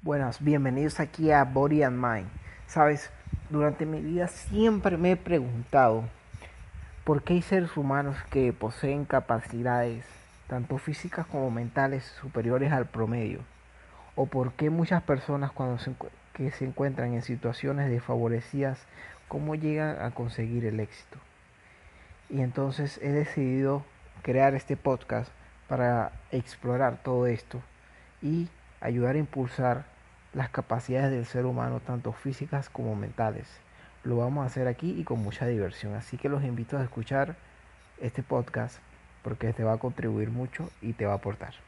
Buenas, bienvenidos aquí a Body and Mind. Sabes, durante mi vida siempre me he preguntado por qué hay seres humanos que poseen capacidades, tanto físicas como mentales, superiores al promedio. O por qué muchas personas cuando se, que se encuentran en situaciones desfavorecidas, cómo llegan a conseguir el éxito. Y entonces he decidido crear este podcast para explorar todo esto y ayudar a impulsar las capacidades del ser humano, tanto físicas como mentales. Lo vamos a hacer aquí y con mucha diversión. Así que los invito a escuchar este podcast porque te va a contribuir mucho y te va a aportar.